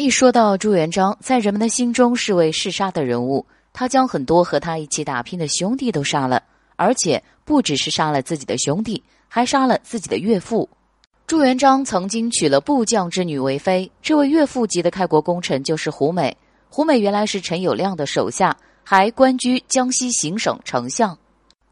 一说到朱元璋，在人们的心中是位嗜杀的人物。他将很多和他一起打拼的兄弟都杀了，而且不只是杀了自己的兄弟，还杀了自己的岳父。朱元璋曾经娶了部将之女为妃，这位岳父级的开国功臣就是胡美。胡美原来是陈友谅的手下，还官居江西行省丞相，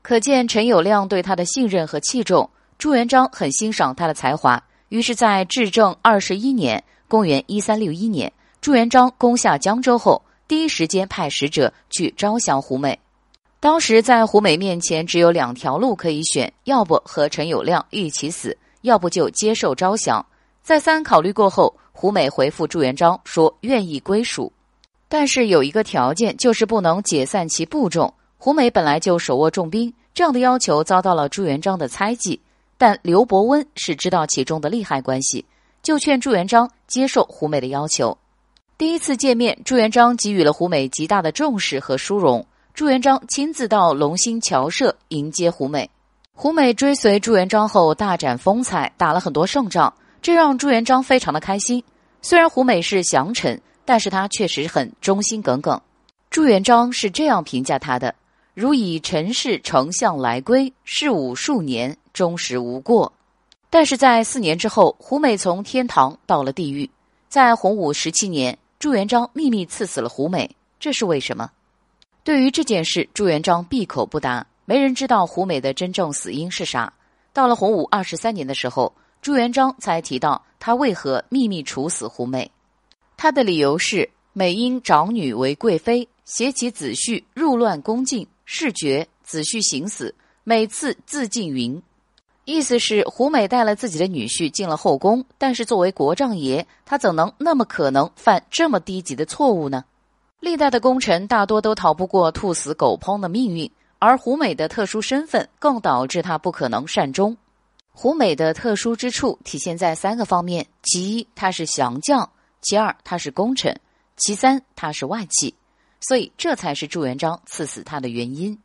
可见陈友谅对他的信任和器重。朱元璋很欣赏他的才华，于是，在至正二十一年。公元一三六一年，朱元璋攻下江州后，第一时间派使者去招降胡美。当时在胡美面前只有两条路可以选：要不和陈友谅一起死，要不就接受招降。再三考虑过后，胡美回复朱元璋说愿意归属，但是有一个条件，就是不能解散其部众。胡美本来就手握重兵，这样的要求遭到了朱元璋的猜忌。但刘伯温是知道其中的利害关系。就劝朱元璋接受胡美的要求。第一次见面，朱元璋给予了胡美极大的重视和殊荣。朱元璋亲自到龙兴桥社迎接胡美。胡美追随朱元璋后大展风采，打了很多胜仗，这让朱元璋非常的开心。虽然胡美是降臣，但是他确实很忠心耿耿。朱元璋是这样评价他的：“如以陈氏丞相来归，事武数年，忠实无过。”但是在四年之后，胡美从天堂到了地狱。在洪武十七年，朱元璋秘密赐死了胡美，这是为什么？对于这件事，朱元璋闭口不答，没人知道胡美的真正死因是啥。到了洪武二十三年的时候，朱元璋才提到他为何秘密处死胡美。他的理由是：美因长女为贵妃，挟其子婿入乱宫禁，事绝，子婿行死，每次自尽云。意思是胡美带了自己的女婿进了后宫，但是作为国丈爷，他怎能那么可能犯这么低级的错误呢？历代的功臣大多都逃不过兔死狗烹的命运，而胡美的特殊身份更导致他不可能善终。胡美的特殊之处体现在三个方面：其一，他是降将；其二，他是功臣；其三，他是外戚。所以，这才是朱元璋赐死他的原因。